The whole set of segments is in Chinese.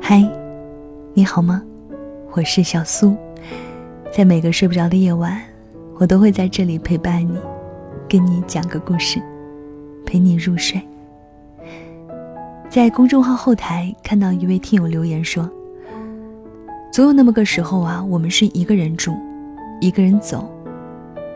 嗨，你好吗？我是小苏，在每个睡不着的夜晚，我都会在这里陪伴你，跟你讲个故事，陪你入睡。在公众号后台看到一位听友留言说：“总有那么个时候啊，我们是一个人住，一个人走，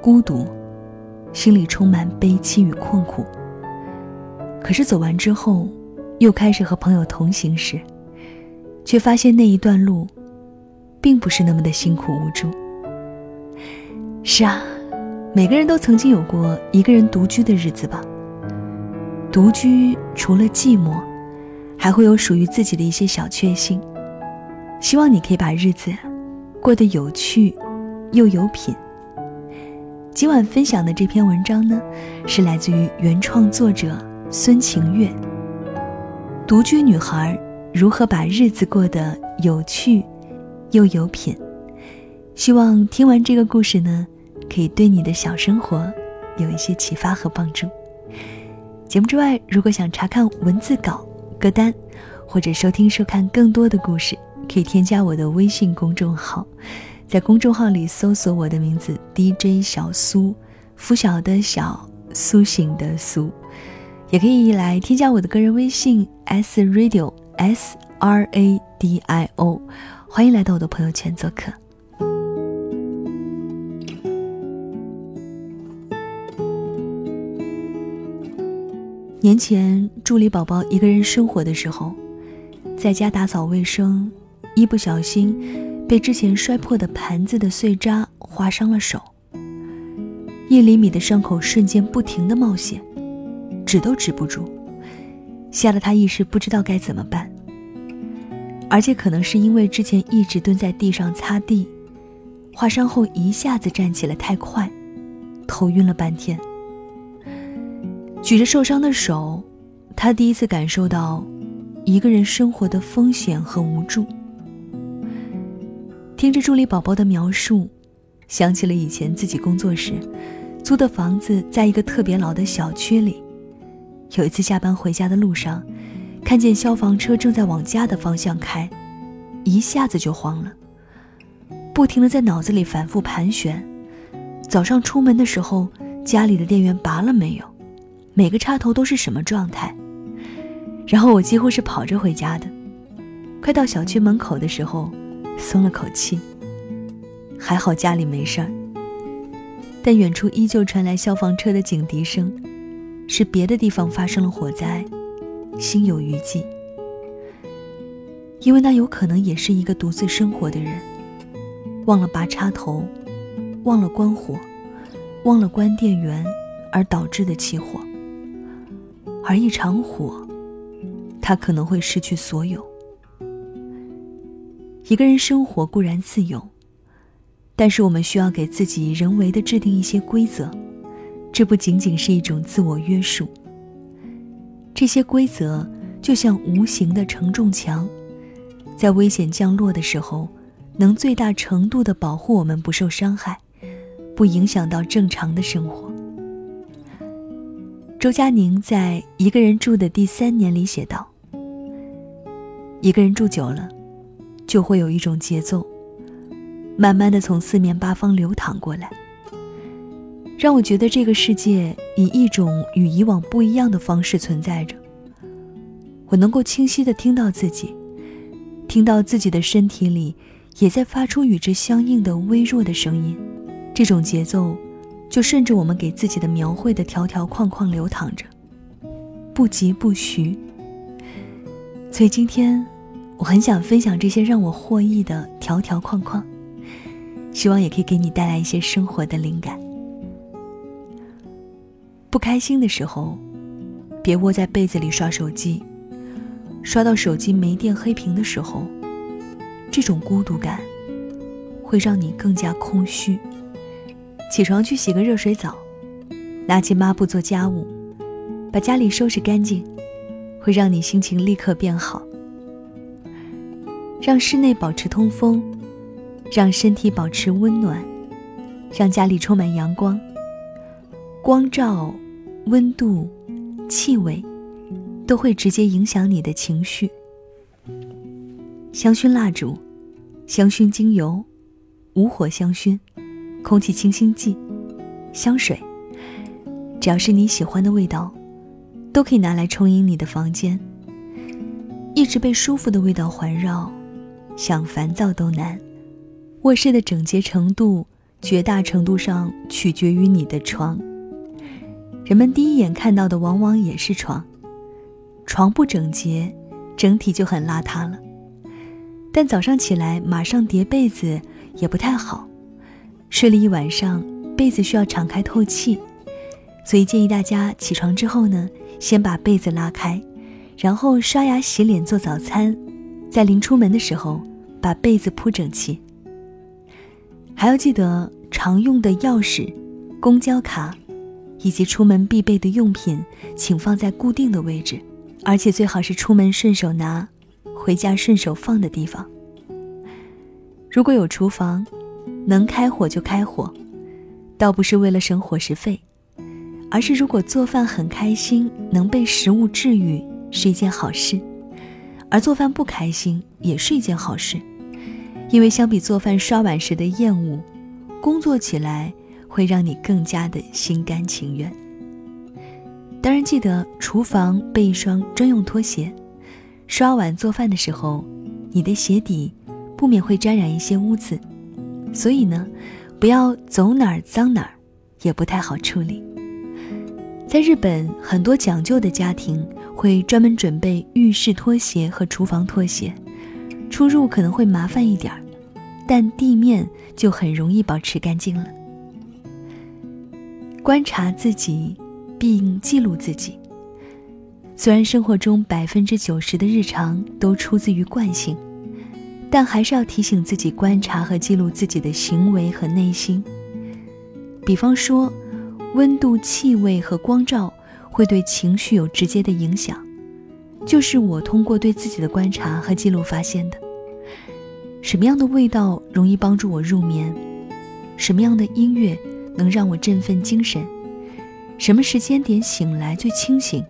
孤独，心里充满悲戚与困苦。可是走完之后，又开始和朋友同行时。”却发现那一段路，并不是那么的辛苦无助。是啊，每个人都曾经有过一个人独居的日子吧。独居除了寂寞，还会有属于自己的一些小确幸。希望你可以把日子过得有趣又有品。今晚分享的这篇文章呢，是来自于原创作者孙晴月。独居女孩。如何把日子过得有趣又有品？希望听完这个故事呢，可以对你的小生活有一些启发和帮助。节目之外，如果想查看文字稿、歌单，或者收听收看更多的故事，可以添加我的微信公众号，在公众号里搜索我的名字 DJ 小苏，拂晓的小，苏醒的苏，也可以来添加我的个人微信 S Radio。S R A D I O，欢迎来到我的朋友圈做客。年前，助理宝宝一个人生活的时候，在家打扫卫生，一不小心被之前摔破的盘子的碎渣划伤了手，一厘米的伤口瞬间不停的冒血，止都止不住。吓得他一时不知道该怎么办，而且可能是因为之前一直蹲在地上擦地，划伤后一下子站起来太快，头晕了半天。举着受伤的手，他第一次感受到一个人生活的风险和无助。听着助理宝宝的描述，想起了以前自己工作时租的房子，在一个特别老的小区里。有一次下班回家的路上，看见消防车正在往家的方向开，一下子就慌了，不停的在脑子里反复盘旋：早上出门的时候，家里的电源拔了没有？每个插头都是什么状态？然后我几乎是跑着回家的，快到小区门口的时候，松了口气，还好家里没事儿。但远处依旧传来消防车的警笛声。是别的地方发生了火灾，心有余悸。因为那有可能也是一个独自生活的人，忘了拔插头，忘了关火，忘了关电源，而导致的起火。而一场火，他可能会失去所有。一个人生活固然自由，但是我们需要给自己人为的制定一些规则。这不仅仅是一种自我约束。这些规则就像无形的承重墙，在危险降落的时候，能最大程度的保护我们不受伤害，不影响到正常的生活。周佳宁在《一个人住的第三年》里写道：“一个人住久了，就会有一种节奏，慢慢的从四面八方流淌过来。”让我觉得这个世界以一种与以往不一样的方式存在着。我能够清晰的听到自己，听到自己的身体里也在发出与之相应的微弱的声音。这种节奏，就顺着我们给自己的描绘的条条框框流淌着，不疾不徐。所以今天，我很想分享这些让我获益的条条框框，希望也可以给你带来一些生活的灵感。不开心的时候，别窝在被子里刷手机，刷到手机没电黑屏的时候，这种孤独感会让你更加空虚。起床去洗个热水澡，拿起抹布做家务，把家里收拾干净，会让你心情立刻变好。让室内保持通风，让身体保持温暖，让家里充满阳光。光照、温度、气味，都会直接影响你的情绪。香薰蜡烛、香薰精油、无火香薰、空气清新剂、香水，只要是你喜欢的味道，都可以拿来充盈你的房间。一直被舒服的味道环绕，想烦躁都难。卧室的整洁程度，绝大程度上取决于你的床。人们第一眼看到的往往也是床，床不整洁，整体就很邋遢了。但早上起来马上叠被子也不太好，睡了一晚上，被子需要敞开透气，所以建议大家起床之后呢，先把被子拉开。然后刷牙、洗脸、做早餐，在临出门的时候把被子铺整齐。还要记得常用的钥匙、公交卡，以及出门必备的用品，请放在固定的位置，而且最好是出门顺手拿，回家顺手放的地方。如果有厨房，能开火就开火，倒不是为了省伙食费，而是如果做饭很开心，能被食物治愈。是一件好事，而做饭不开心也是一件好事，因为相比做饭刷碗时的厌恶，工作起来会让你更加的心甘情愿。当然，记得厨房备一双专用拖鞋，刷碗做饭的时候，你的鞋底不免会沾染一些污渍，所以呢，不要走哪儿脏哪儿，也不太好处理。在日本，很多讲究的家庭。会专门准备浴室拖鞋和厨房拖鞋，出入可能会麻烦一点儿，但地面就很容易保持干净了。观察自己，并记录自己。虽然生活中百分之九十的日常都出自于惯性，但还是要提醒自己观察和记录自己的行为和内心。比方说，温度、气味和光照。会对情绪有直接的影响，就是我通过对自己的观察和记录发现的。什么样的味道容易帮助我入眠？什么样的音乐能让我振奋精神？什么时间点醒来最清醒？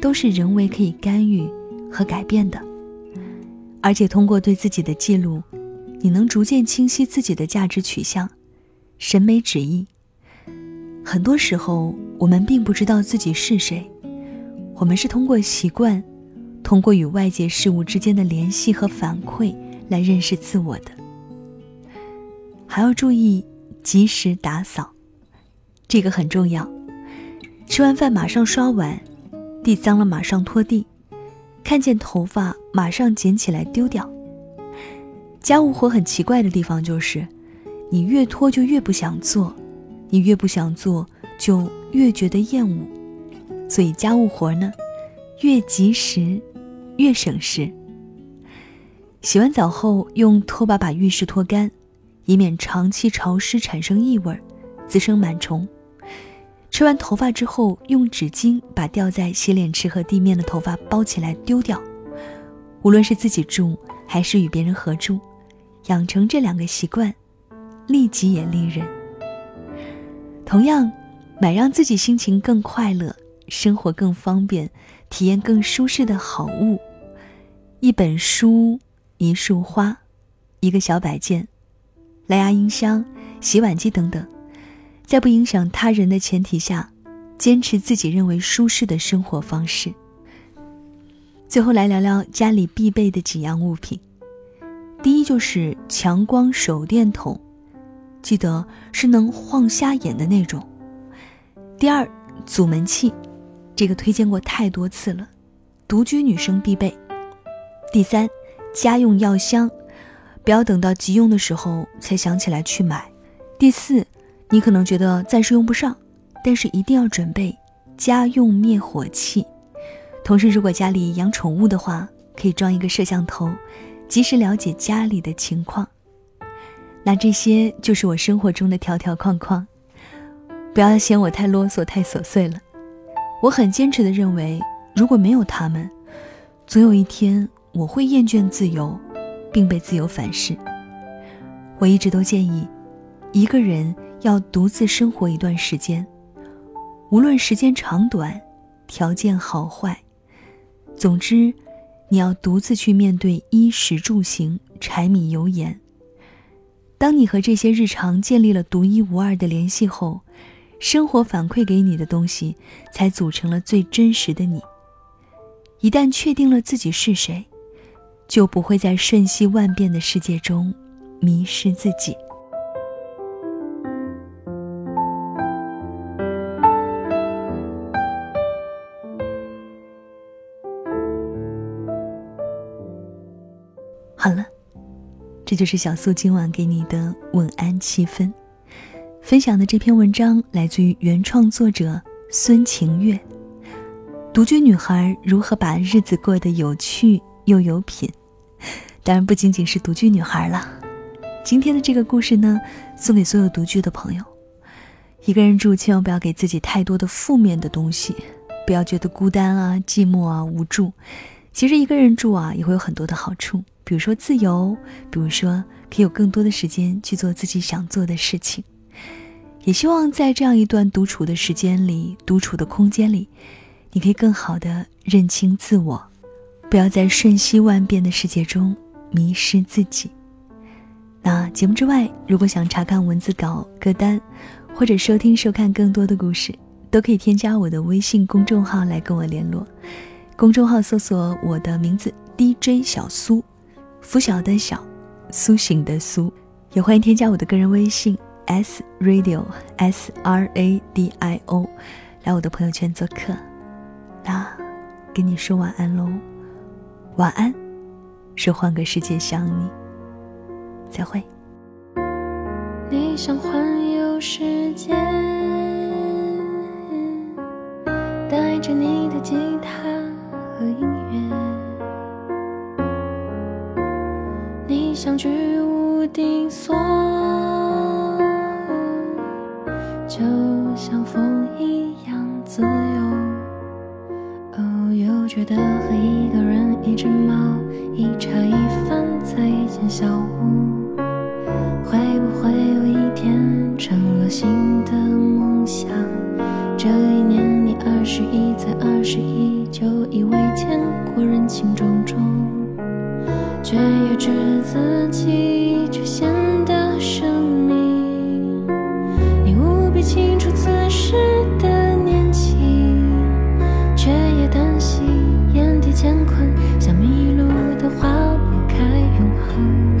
都是人为可以干预和改变的。而且通过对自己的记录，你能逐渐清晰自己的价值取向、审美旨意。很多时候。我们并不知道自己是谁，我们是通过习惯，通过与外界事物之间的联系和反馈来认识自我的。还要注意及时打扫，这个很重要。吃完饭马上刷碗，地脏了马上拖地，看见头发马上捡起来丢掉。家务活很奇怪的地方就是，你越拖就越不想做，你越不想做就。越觉得厌恶，所以家务活呢，越及时，越省事。洗完澡后，用拖把把浴室拖干，以免长期潮湿产生异味，滋生螨虫。吹完头发之后，用纸巾把掉在洗脸池和地面的头发包起来丢掉。无论是自己住还是与别人合住，养成这两个习惯，利己也利人。同样。买让自己心情更快乐、生活更方便、体验更舒适的好物，一本书、一束花、一个小摆件、蓝牙音箱、洗碗机等等，在不影响他人的前提下，坚持自己认为舒适的生活方式。最后来聊聊家里必备的几样物品，第一就是强光手电筒，记得是能晃瞎眼的那种。第二，阻门器，这个推荐过太多次了，独居女生必备。第三，家用药箱，不要等到急用的时候才想起来去买。第四，你可能觉得暂时用不上，但是一定要准备家用灭火器。同时，如果家里养宠物的话，可以装一个摄像头，及时了解家里的情况。那这些就是我生活中的条条框框。不要嫌我太啰嗦、太琐碎了。我很坚持的认为，如果没有他们，总有一天我会厌倦自由，并被自由反噬。我一直都建议，一个人要独自生活一段时间，无论时间长短、条件好坏，总之，你要独自去面对衣食住行、柴米油盐。当你和这些日常建立了独一无二的联系后，生活反馈给你的东西，才组成了最真实的你。一旦确定了自己是谁，就不会在瞬息万变的世界中迷失自己。好了，这就是小苏今晚给你的晚安气氛。分享的这篇文章来自于原创作者孙晴月。独居女孩如何把日子过得有趣又有品？当然不仅仅是独居女孩了。今天的这个故事呢，送给所有独居的朋友。一个人住，千万不要给自己太多的负面的东西，不要觉得孤单啊、寂寞啊、无助。其实一个人住啊，也会有很多的好处。比如说自由，比如说可以有更多的时间去做自己想做的事情。也希望在这样一段独处的时间里、独处的空间里，你可以更好的认清自我，不要在瞬息万变的世界中迷失自己。那节目之外，如果想查看文字稿、歌单，或者收听、收看更多的故事，都可以添加我的微信公众号来跟我联络。公众号搜索我的名字 DJ 小苏。拂晓的晓，苏醒的苏，也欢迎添加我的个人微信 s radio s r a d i o，来我的朋友圈做客。那，跟你说晚安喽，晚安，是换个世界想你，再会。你想环游世界，带着你的吉他和音乐。你想居无定所，就像风一样自由。哦，又觉得和一个人、只猫、一茶一饭，在一间小屋，会不会有一天成了新的梦想？这一年你二十一，才二十一，就以为见过人情种种。却也知自己局限的生命，你无比清楚此时的年轻，却也担心眼底乾坤 now.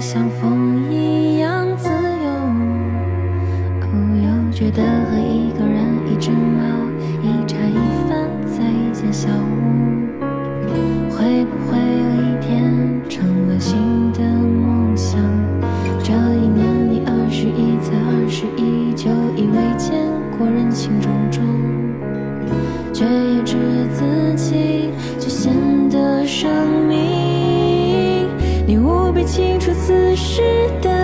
像风一样自由。哦，又觉得和一个人、一只猫、一茶一饭，在一间是的